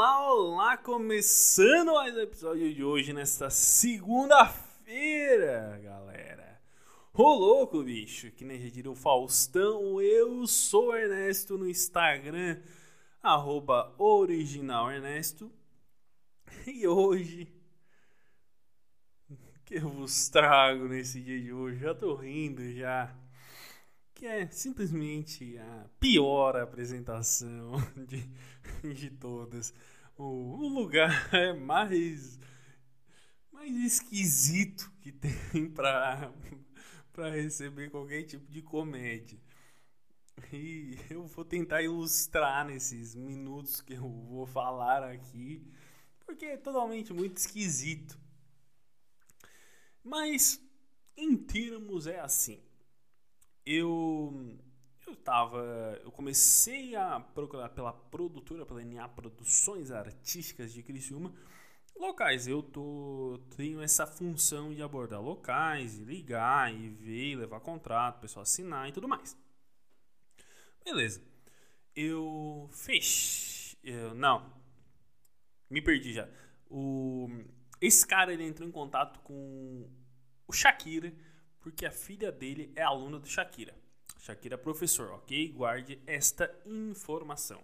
Olá, olá! Começando mais um episódio de hoje, nesta segunda-feira, galera. Ô louco, bicho, que nem já diria o Faustão, eu sou Ernesto no Instagram, arroba originalernesto. E hoje, que eu vos trago nesse dia de hoje, já tô rindo já que é simplesmente a pior apresentação de, de todas. O, o lugar é mais, mais esquisito que tem para receber qualquer tipo de comédia. E eu vou tentar ilustrar nesses minutos que eu vou falar aqui, porque é totalmente muito esquisito. Mas, em termos, é assim eu eu tava, eu comecei a procurar pela produtora, pela NA Produções Artísticas de Criciúma, locais. Eu tô tenho essa função de abordar locais, e ligar e ver, levar contrato, pessoal assinar e tudo mais. Beleza. Eu fechei, eu, não. Me perdi já. O esse cara ele entrou em contato com o Shakira porque a filha dele é aluna do Shakira. Shakira é professor, ok? Guarde esta informação.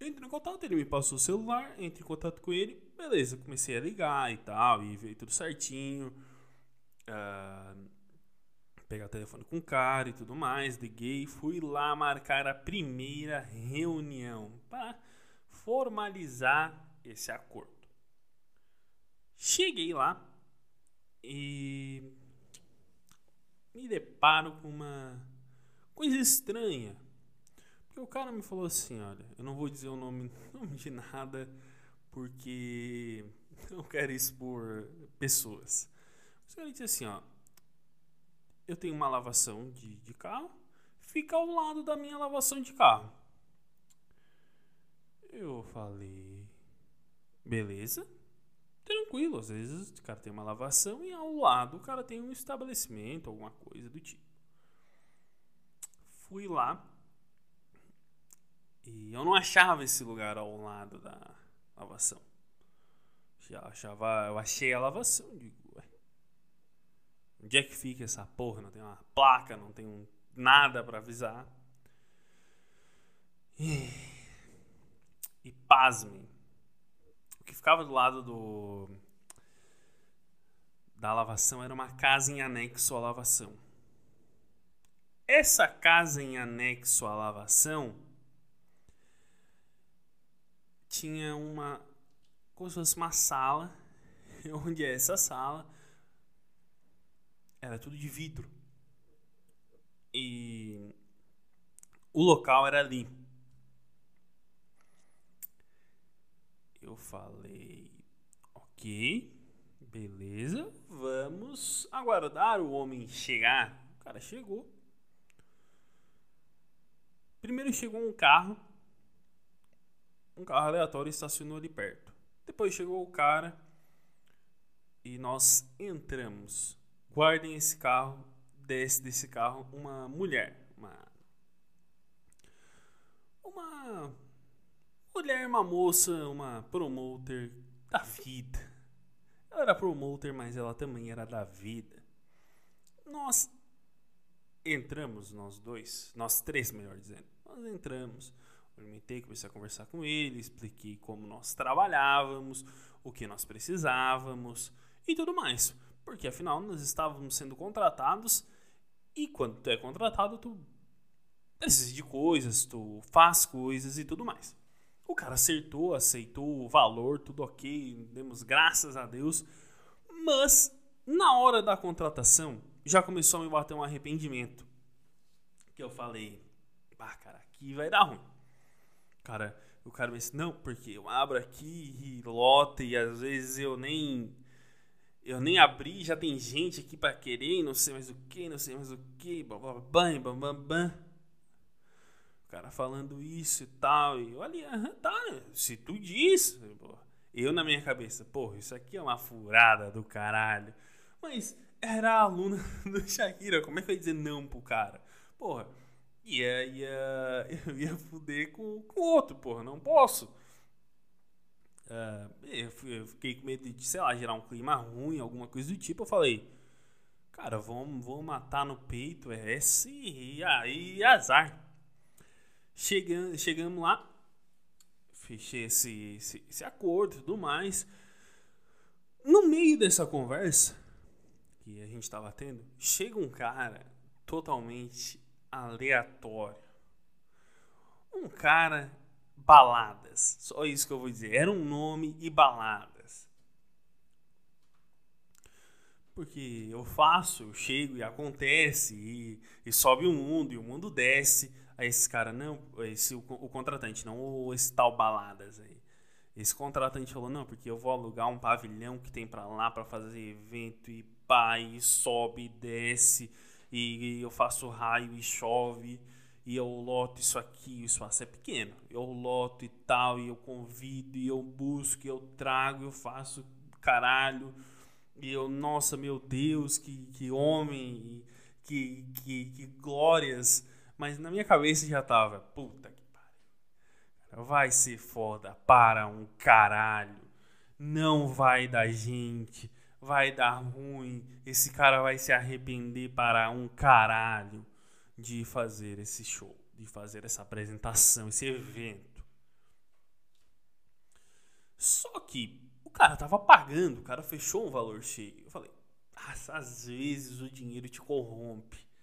Entrei em contato, ele me passou o celular, entrei em contato com ele, beleza, comecei a ligar e tal, e veio tudo certinho. Uh, pegar o telefone com o cara e tudo mais, liguei, fui lá marcar a primeira reunião para formalizar esse acordo. Cheguei lá e me deparo com uma coisa estranha. Porque o cara me falou assim: olha, eu não vou dizer o nome, nome de nada porque não quero expor pessoas. Mas ele disse assim: ó, eu tenho uma lavação de, de carro, fica ao lado da minha lavação de carro. Eu falei, beleza tranquilo. Às vezes o cara tem uma lavação e ao lado o cara tem um estabelecimento, alguma coisa do tipo. Fui lá e eu não achava esse lugar ao lado da lavação. Já achava, eu achei a lavação, digo, ué. Onde é que fica essa porra? Não tem uma placa, não tem um, nada para avisar. E, e pasmem, que ficava do lado do da lavação era uma casa em anexo à lavação. Essa casa em anexo à lavação tinha uma como se fosse uma sala, onde é essa sala era tudo de vidro. E o local era ali. Eu falei, ok, beleza, vamos aguardar o homem chegar. O cara chegou. Primeiro chegou um carro, um carro aleatório estacionou ali perto. Depois chegou o cara e nós entramos. Guardem esse carro, desce desse carro uma mulher, uma uma Mulher, uma moça, uma promoter da vida. Ela era promoter, mas ela também era da vida. Nós entramos, nós dois, nós três, melhor dizendo. Nós entramos, orientei, comecei a conversar com ele, expliquei como nós trabalhávamos, o que nós precisávamos e tudo mais. Porque afinal nós estávamos sendo contratados e quando tu é contratado, tu precisa de coisas, tu faz coisas e tudo mais. O cara acertou, aceitou o valor, tudo ok, demos graças a Deus. Mas na hora da contratação já começou a me bater um arrependimento. Que eu falei, pá, cara, aqui vai dar ruim. Cara, o cara me disse, não, porque eu abro aqui e lota e às vezes eu nem eu nem abri, já tem gente aqui para querer, não sei mais o que, não sei mais o que, blá, blá blá blá cara falando isso e tal. E olha, tá, se tu diz. Eu na minha cabeça, porra, isso aqui é uma furada do caralho. Mas era aluna do Shakira, como é que eu ia dizer não pro cara? Porra, ia, ia, eu ia fuder com o outro, porra, não posso. Uh, eu, fiquei com medo de, sei lá, gerar um clima ruim, alguma coisa do tipo. Eu falei, cara, vamos, vamos matar no peito, é esse e aí azar. Chegando, chegamos lá, fechei esse, esse, esse acordo e tudo mais. No meio dessa conversa que a gente estava tendo, chega um cara totalmente aleatório. Um cara baladas. Só isso que eu vou dizer. Era um nome e baladas. Porque eu faço, eu chego e acontece, e, e sobe o mundo, e o mundo desce. Aí esse cara, não, esse, o, o contratante, não esse tal baladas aí. Esse contratante falou, não, porque eu vou alugar um pavilhão que tem para lá para fazer evento e pá, e sobe e desce, e, e eu faço raio e chove e eu loto isso aqui, o espaço é pequeno. Eu loto e tal, e eu convido, e eu busco, e eu trago, eu faço caralho. E eu, nossa, meu Deus, que, que homem, que, que, que glórias. Mas na minha cabeça já tava, puta que pariu. Vai ser foda para um caralho. Não vai dar gente. Vai dar ruim. Esse cara vai se arrepender para um caralho de fazer esse show, de fazer essa apresentação, esse evento. Só que o cara tava pagando, o cara fechou um valor cheio. Eu falei, às vezes o dinheiro te corrompe.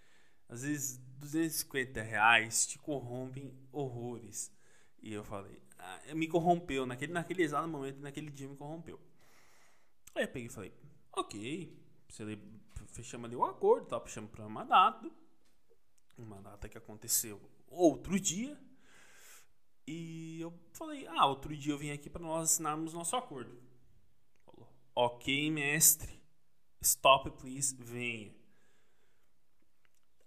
Às vezes 250 reais te corrompem horrores. E eu falei, ah, me corrompeu. Naquele, naquele exato momento, naquele dia me corrompeu. Aí eu peguei e falei, ok. Fechamos ali o acordo, tá? Fechamos para uma data uma data que aconteceu outro dia. E eu falei: Ah, outro dia eu vim aqui para nós assinarmos nosso acordo. Falou: Ok, mestre. Stop, please. Venha.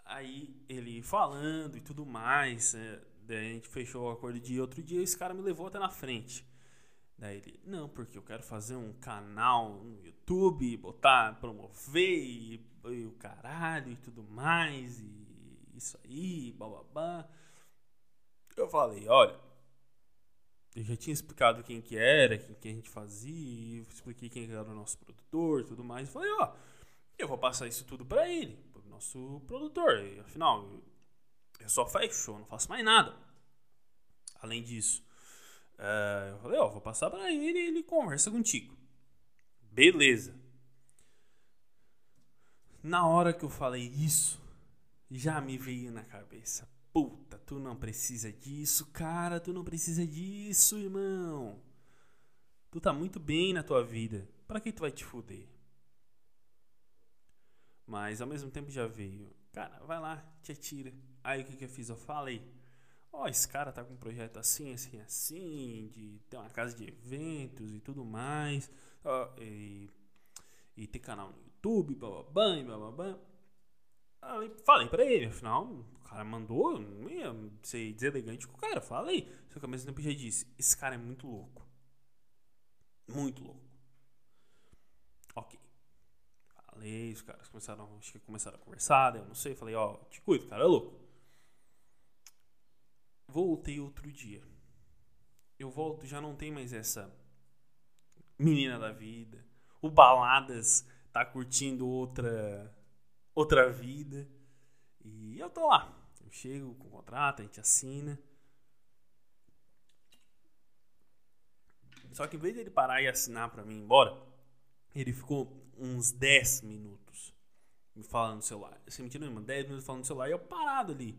Aí ele falando e tudo mais. É, daí a gente fechou o acordo de outro dia. Esse cara me levou até na frente. Daí ele, não, porque eu quero fazer um canal no YouTube, botar, promover e, e o caralho e tudo mais. E isso aí, bababá. Eu falei, olha, eu já tinha explicado quem que era, quem que a gente fazia, expliquei quem era o nosso produtor e tudo mais. falei, ó, eu vou passar isso tudo para ele, nosso produtor. E, afinal, eu só fecho, eu não faço mais nada. Além disso, uh, eu falei, ó, vou passar para ele e ele conversa contigo. Beleza. Na hora que eu falei isso, já me veio na cabeça. Puta, tu não precisa disso, cara, tu não precisa disso, irmão. Tu tá muito bem na tua vida. Para que tu vai te fuder? Mas ao mesmo tempo já veio. Cara, vai lá, te atira. Aí o que, que eu fiz? Eu falei. Ó, oh, esse cara tá com um projeto assim, assim, assim, de ter uma casa de eventos e tudo mais. Oh, e, e ter canal no YouTube, bababam, bababam. Aí falei pra ele, afinal, o cara mandou, não ia ser deselegante com o cara. Falei. Só que ao mesmo tempo já disse: esse cara é muito louco. Muito louco. Ok. Falei, os caras começaram, acho que começaram a conversar, eu não sei. Falei: ó, te cuido, cara é louco. Voltei outro dia. Eu volto, já não tem mais essa menina da vida. O Baladas tá curtindo outra outra vida. E eu tô lá. Eu chego com o contrato, a gente assina. Só que em vez dele parar e assinar para mim ir embora, ele ficou uns 10 minutos me falando no celular. Sem mentira nenhuma, 10 minutos falando no celular e eu parado ali.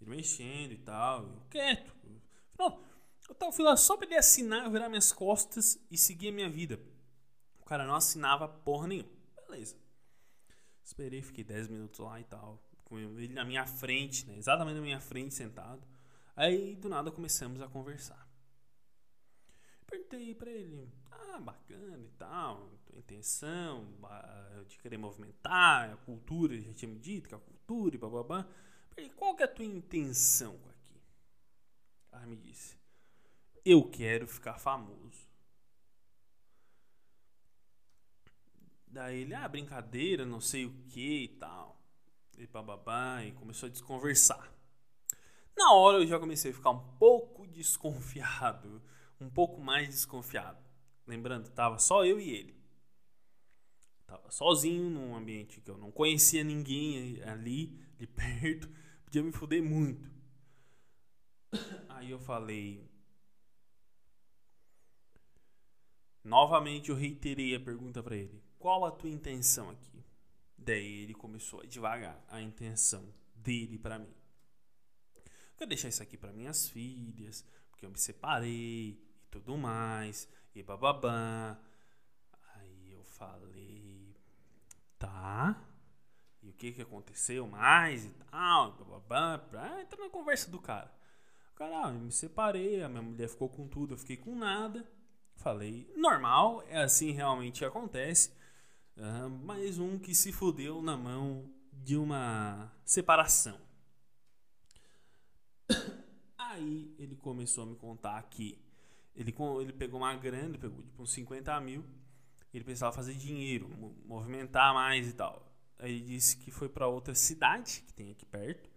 Ele mexendo e tal, eu quieto. Não, eu fui lá só pra ele assinar, virar minhas costas e seguir a minha vida. O cara não assinava porra nenhuma. Beleza. Esperei, fiquei 10 minutos lá e tal. Com ele na minha frente, né? Exatamente na minha frente, sentado. Aí, do nada, começamos a conversar. Perguntei pra ele, ah, bacana e tal, tua intenção de querer movimentar, a cultura, já tinha me dito que a cultura e bababá. Perguntei, qual que é a tua intenção aqui? Ela me disse, eu quero ficar famoso. Daí ele, ah, brincadeira, não sei o que e tal. E bababá, e começou a desconversar. Na hora eu já comecei a ficar um pouco desconfiado. Um pouco mais desconfiado. Lembrando, tava só eu e ele. Tava sozinho num ambiente que eu não conhecia ninguém ali de perto. Podia me fuder muito. Aí eu falei. Novamente eu reiterei a pergunta para ele: Qual a tua intenção aqui? Daí ele começou a devagar a intenção dele para mim. Quero deixar isso aqui para minhas filhas, porque eu me separei tudo mais, e bababá. Aí eu falei, tá. E o que que aconteceu mais e tal, bababá, pra entrar na conversa do cara. O cara, ah, eu me separei, a minha mulher ficou com tudo, eu fiquei com nada. Falei, normal, é assim realmente acontece. Uh, mais um que se fudeu na mão de uma separação. Aí ele começou a me contar que ele, ele pegou uma grana, ele pegou tipo uns 50 mil, ele precisava fazer dinheiro, movimentar mais e tal. Aí ele disse que foi para outra cidade que tem aqui perto.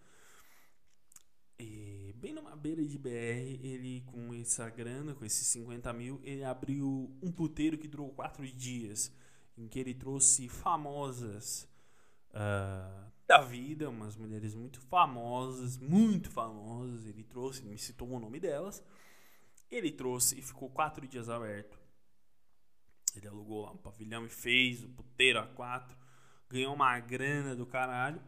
E bem numa beira de BR, ele com essa grana, com esses 50 mil, ele abriu um puteiro que durou quatro dias, em que ele trouxe famosas uh, da vida, umas mulheres muito famosas, muito famosas. Ele trouxe, me citou o nome delas. Ele trouxe e ficou quatro dias aberto. Ele alugou lá um pavilhão e fez o puteiro a quatro. Ganhou uma grana do caralho.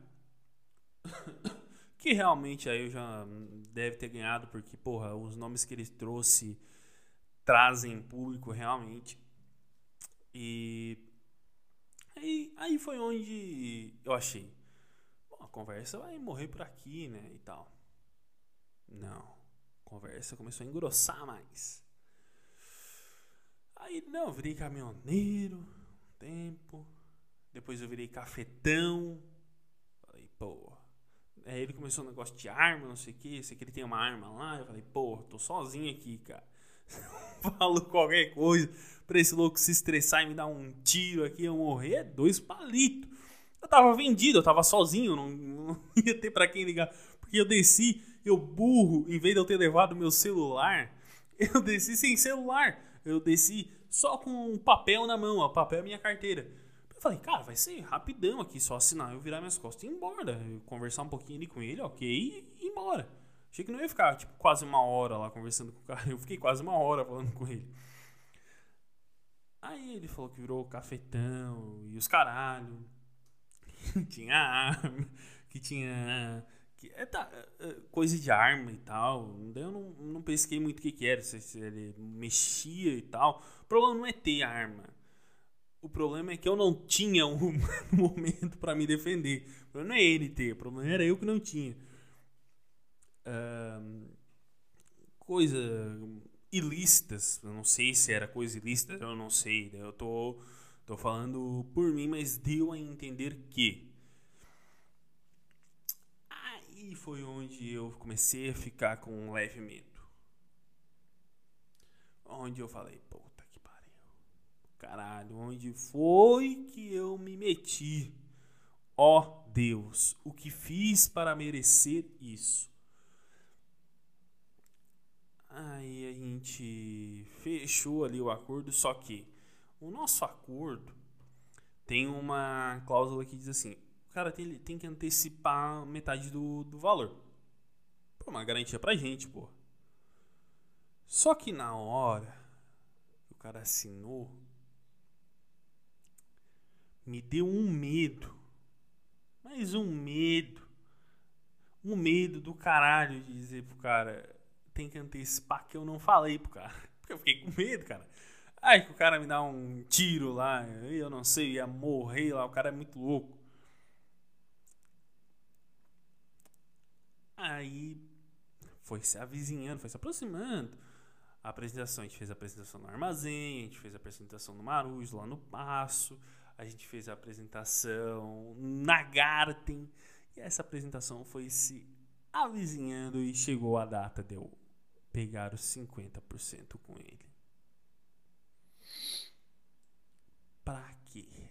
que realmente aí eu já deve ter ganhado, porque, porra, os nomes que ele trouxe trazem público realmente. E aí, aí foi onde eu achei a conversa vai morrer por aqui, né? E tal. Não. Conversa começou a engrossar mais. Aí, não, eu virei caminhoneiro um tempo. Depois eu virei cafetão. Falei, pô. Aí ele começou um negócio de arma, não sei o que. Sei que ele tem uma arma lá. Eu falei, pô, tô sozinho aqui, cara. Falo qualquer coisa pra esse louco se estressar e me dar um tiro aqui, eu morrer, é dois palitos. Eu tava vendido, eu tava sozinho, não, não ia ter para quem ligar. Porque eu desci, eu burro, em vez de eu ter levado meu celular, eu desci sem celular. Eu desci só com um papel na mão, o papel é minha carteira. Eu falei, cara, vai ser rapidão aqui, só assinar, eu virar minhas costas e ir embora. Eu conversar um pouquinho ali com ele, ok, e ir embora. Achei que não ia ficar, tipo, quase uma hora lá conversando com o cara. Eu fiquei quase uma hora falando com ele. Aí ele falou que virou cafetão e os caralho. tinha arma, que tinha. Que, é, tá, é, coisa de arma e tal. Daí eu não, não pesquei muito o que, que era, se, se ele mexia e tal. O problema não é ter arma. O problema é que eu não tinha um momento para me defender. O problema não é ele ter, o problema era eu que não tinha. Uh, coisa ilícitas, eu não sei se era coisa ilícita, eu não sei. Eu tô Tô falando por mim, mas deu a entender que. Aí foi onde eu comecei a ficar com um leve medo. Onde eu falei, puta que pariu. Caralho, onde foi que eu me meti? Ó oh, Deus, o que fiz para merecer isso? Aí a gente fechou ali o acordo, só que o nosso acordo tem uma cláusula que diz assim: cara tem, tem que antecipar metade do, do valor. Pô, uma garantia pra gente, pô. Só que na hora o cara assinou, me deu um medo. Mais um medo. Um medo do caralho de dizer pro cara: tem que antecipar que eu não falei pro cara. Porque eu fiquei com medo, cara. Aí que o cara me dá um tiro lá, eu não sei, ia morrer lá, o cara é muito louco. Aí foi se avizinhando, foi se aproximando. A apresentação, a gente fez a apresentação no armazém, a gente fez a apresentação no Marujo, lá no Passo, a gente fez a apresentação na Garten. E essa apresentação foi se avizinhando e chegou a data de eu pegar os 50% com ele. Pra quê?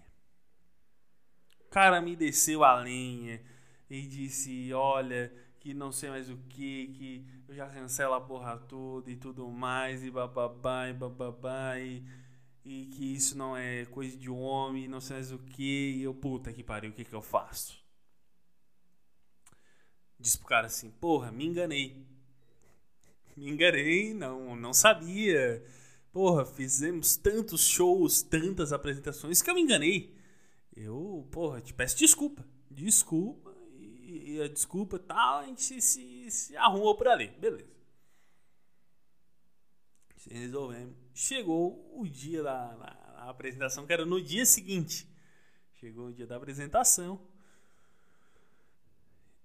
O cara me desceu a linha e disse: Olha, que não sei mais o que, que eu já cancelo a porra toda e tudo mais, e bababá, e bababá, e, e que isso não é coisa de homem, não sei mais o que, e eu, puta que pariu, o que que eu faço? Disse pro cara assim, porra, me enganei. Me enganei, não, não sabia. Porra, fizemos tantos shows, tantas apresentações que eu me enganei. Eu, porra, te peço desculpa. Desculpa, e, e a desculpa tal, a gente se, se, arrumou por ali. Beleza. Resolvemos chegou o dia da, da, da apresentação, que era no dia seguinte. Chegou o dia da apresentação.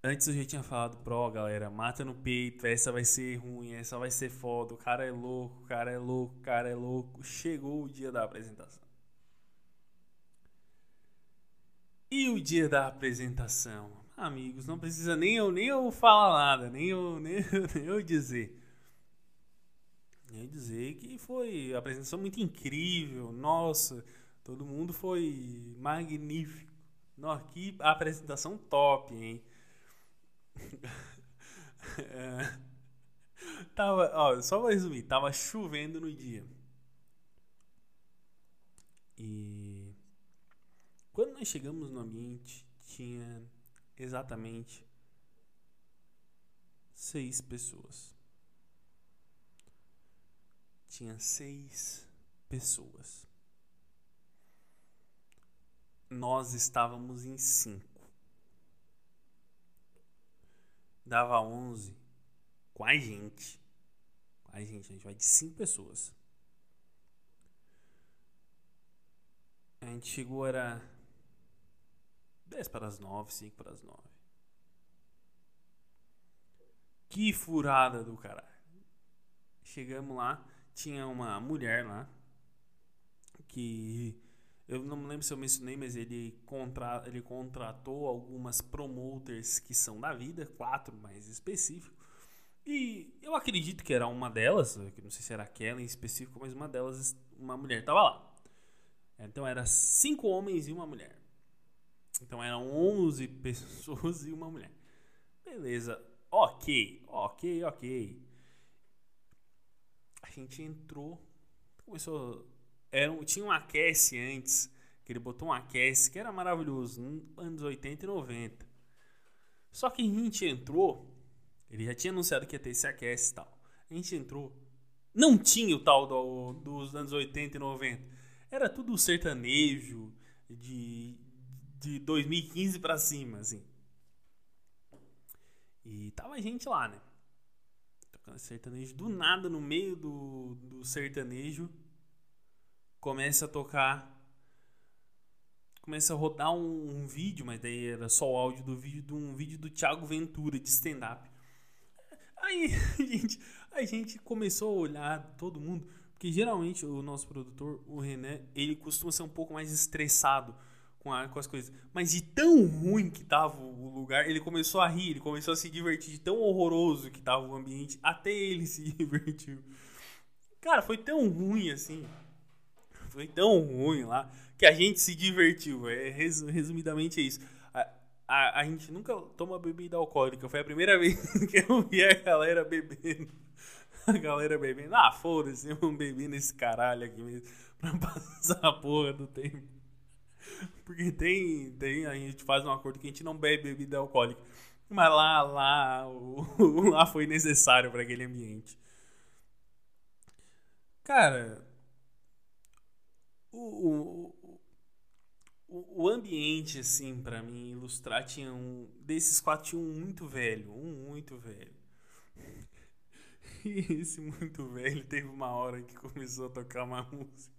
Antes eu já tinha falado pro galera, mata no peito, essa vai ser ruim, essa vai ser foda, o cara é louco, o cara é louco, o cara é louco. Chegou o dia da apresentação. E o dia da apresentação? Amigos, não precisa nem eu, nem eu falar nada, nem eu, nem, nem eu dizer. E dizer que foi a apresentação muito incrível. Nossa, todo mundo foi magnífico. Nossa, que apresentação top, hein? é, tava, ó, só pra resumir, tava chovendo no dia. E quando nós chegamos no ambiente, tinha exatamente seis pessoas tinha seis pessoas. Nós estávamos em cinco. Dava onze com a gente. A gente, a gente vai de cinco pessoas. A gente chegou, era dez para as nove, cinco para as nove. Que furada do caralho. Chegamos lá, tinha uma mulher lá que eu não me lembro se eu mencionei, mas ele, contra, ele contratou algumas promoters que são da vida, quatro mais específico. E eu acredito que era uma delas, que não sei se era aquela em específico, mas uma delas, uma mulher estava lá. Então era cinco homens e uma mulher. Então eram 11 pessoas e uma mulher. Beleza, ok, ok, ok a gente entrou, começou. Era tinha um aquece antes, que ele botou um aquece que era maravilhoso, nos anos 80 e 90. Só que a gente entrou, ele já tinha anunciado que ia ter esse aquece e tal. A gente entrou, não tinha o tal do, dos anos 80 e 90. Era tudo sertanejo de, de 2015 para cima, assim. E tava gente lá, né? sertanejo do nada no meio do, do sertanejo começa a tocar começa a rodar um, um, vídeo mas daí era só o áudio do vídeo de um vídeo do Thiago Ventura de stand up aí a gente a gente começou a olhar todo mundo porque geralmente o nosso produtor o René ele costuma ser um pouco mais estressado com, a, com as coisas. Mas de tão ruim que tava o lugar, ele começou a rir, ele começou a se divertir, de tão horroroso que tava o ambiente, até ele se divertiu. Cara, foi tão ruim assim. Foi tão ruim lá que a gente se divertiu. É, resumidamente é isso. A, a, gente nunca toma bebida alcoólica. Foi a primeira vez que eu vi a galera bebendo. A galera bebendo. Ah, foda-se, vamos beber nesse caralho aqui mesmo. Pra passar a porra do tempo. Porque tem, tem, a gente faz um acordo que a gente não bebe bebida alcoólica. Mas lá, lá, o, lá foi necessário para aquele ambiente. Cara, o, o, o ambiente, assim, para mim ilustrar, tinha um. Desses quatro, tinha um muito velho. Um muito velho. E esse muito velho teve uma hora que começou a tocar uma música.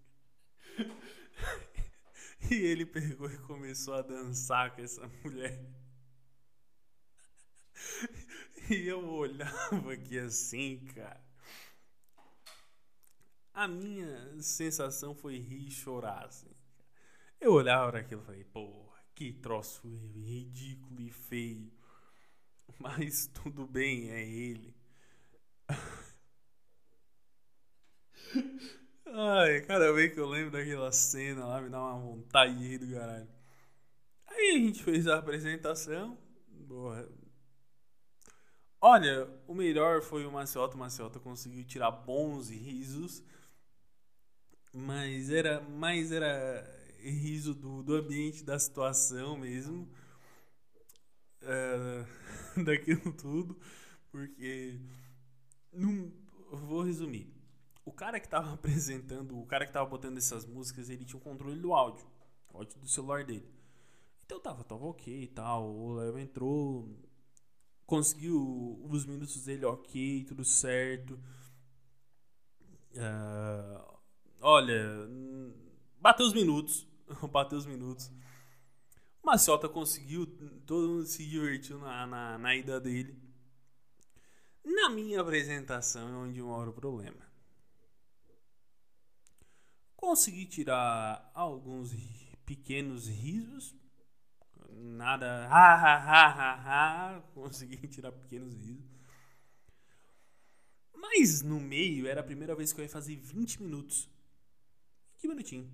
E ele pegou e começou a dançar com essa mulher. E eu olhava aqui assim, cara. A minha sensação foi rir e chorar, assim. Eu olhava para aquilo e falei, porra, que troço ridículo e feio. Mas tudo bem, é ele. Ai, cada vez que eu lembro daquela cena lá, me dá uma vontade do caralho. Aí a gente fez a apresentação. Boa. Olha, o melhor foi o Maciota. O Maciota conseguiu tirar bons risos. Mas era mais era riso do, do ambiente, da situação mesmo. Uh, daquilo tudo. Porque. Não, vou resumir. O cara que tava apresentando, o cara que tava botando essas músicas, ele tinha o controle do áudio. Áudio do celular dele. Então tava, tava ok e tal. O Léo entrou, conseguiu os minutos dele ok, tudo certo. Uh, olha, bateu os minutos. bateu os minutos. O Maciota conseguiu, todo mundo se divertiu na, na, na ida dele. Na minha apresentação é onde mora o problema. Consegui tirar alguns pequenos risos. Nada. Ha, ha, ha, ha, ha. Consegui tirar pequenos risos. Mas no meio era a primeira vez que eu ia fazer 20 minutos. Que minutinho.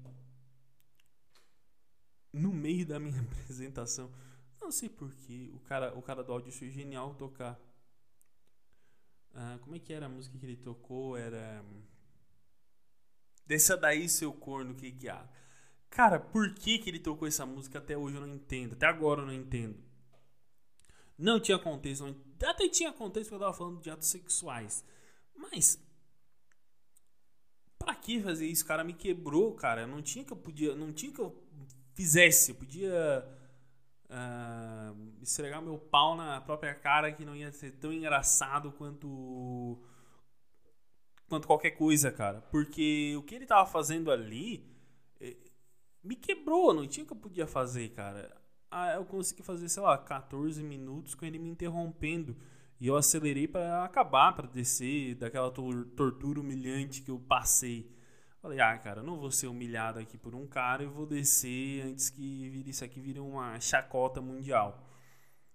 No meio da minha apresentação. Não sei porquê. O cara, o cara do áudio foi genial tocar. Ah, como é que era a música que ele tocou? Era. Desça daí, seu corno, que que há? Cara, por que, que ele tocou essa música até hoje eu não entendo. Até agora eu não entendo. Não tinha contexto. Não... Até tinha contexto porque eu tava falando de atos sexuais. Mas. Pra que fazer isso? O cara me quebrou, cara. Não tinha que eu podia. Não tinha que eu fizesse. Eu podia. Uh, esfregar meu pau na própria cara que não ia ser tão engraçado quanto quanto qualquer coisa, cara. Porque o que ele tava fazendo ali eh, me quebrou, não tinha o que eu podia fazer, cara. Ah, eu consegui fazer, sei lá, 14 minutos com ele me interrompendo. E eu acelerei para acabar, para descer daquela tortura humilhante que eu passei. Falei, ah, cara, não vou ser humilhado aqui por um cara e vou descer antes que isso aqui vire uma chacota mundial.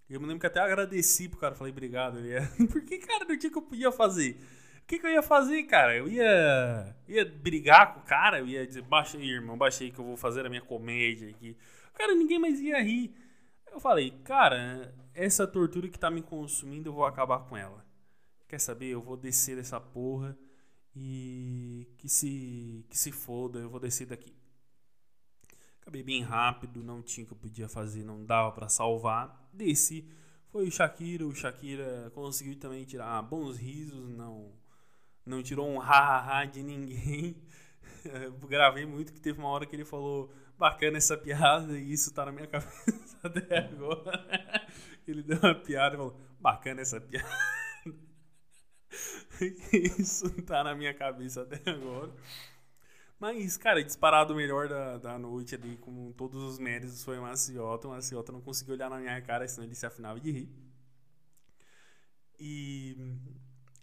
Eu me lembro que até agradeci pro cara, falei, obrigado. Ele é... Porque, cara, não tinha que eu podia fazer. O que, que eu ia fazer, cara? Eu ia, ia brigar com o cara, eu ia dizer, baixa aí, irmão, baixa aí que eu vou fazer a minha comédia aqui. Cara, ninguém mais ia rir. Eu falei, cara, essa tortura que tá me consumindo, eu vou acabar com ela. Quer saber? Eu vou descer dessa porra e que se, que se foda, eu vou descer daqui. Acabei bem rápido, não tinha o que eu podia fazer, não dava para salvar. Desci, foi o Shakira, o Shakira conseguiu também tirar bons risos, não não tirou um ha-ha-ha de ninguém. gravei muito que teve uma hora que ele falou bacana essa piada e isso tá na minha cabeça até agora. ele deu uma piada e falou bacana essa piada. isso tá na minha cabeça até agora. Mas, cara, disparado o melhor da, da noite ali, com todos os méritos, foi o Maciota. O Maciota não conseguiu olhar na minha cara, senão ele se afinava de rir. E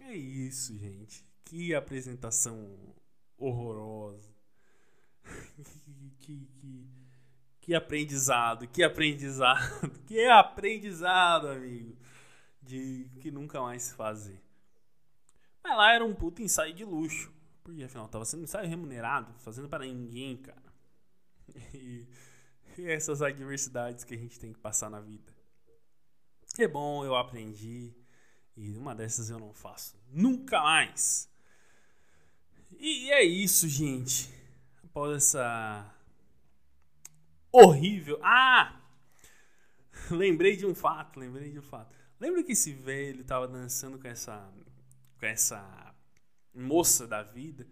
é isso, gente. Que apresentação horrorosa. que, que, que aprendizado, que aprendizado, que aprendizado, amigo. De que nunca mais se fazer. Mas lá era um puto ensaio de luxo. Porque afinal tava sendo ensaio remunerado, fazendo para ninguém, cara. E, e essas adversidades que a gente tem que passar na vida. É bom, eu aprendi. E uma dessas eu não faço nunca mais. E é isso, gente. Após essa horrível. Ah! Lembrei de um fato, lembrei de um fato. Lembra que esse velho tava dançando com essa com essa moça da vida?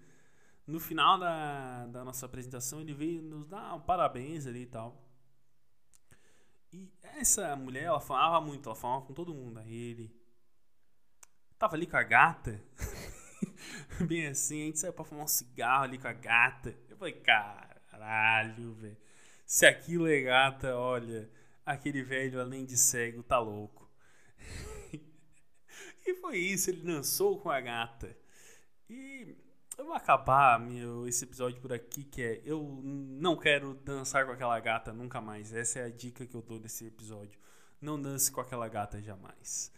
No final da, da nossa apresentação, ele veio nos dar um parabéns ali e tal. E essa mulher, ela falava muito, ela falava com todo mundo. Aí ele tava ali com a gata. Bem assim, a gente saiu pra fumar um cigarro ali com a gata. Eu falei, caralho, velho. Se aquilo é gata, olha, aquele velho, além de cego, tá louco. e foi isso, ele dançou com a gata. E eu vou acabar meu, esse episódio por aqui, que é eu não quero dançar com aquela gata nunca mais. Essa é a dica que eu dou desse episódio. Não dance com aquela gata jamais.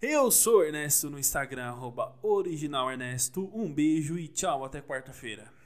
Eu sou Ernesto no Instagram, originalernesto. Um beijo e tchau, até quarta-feira.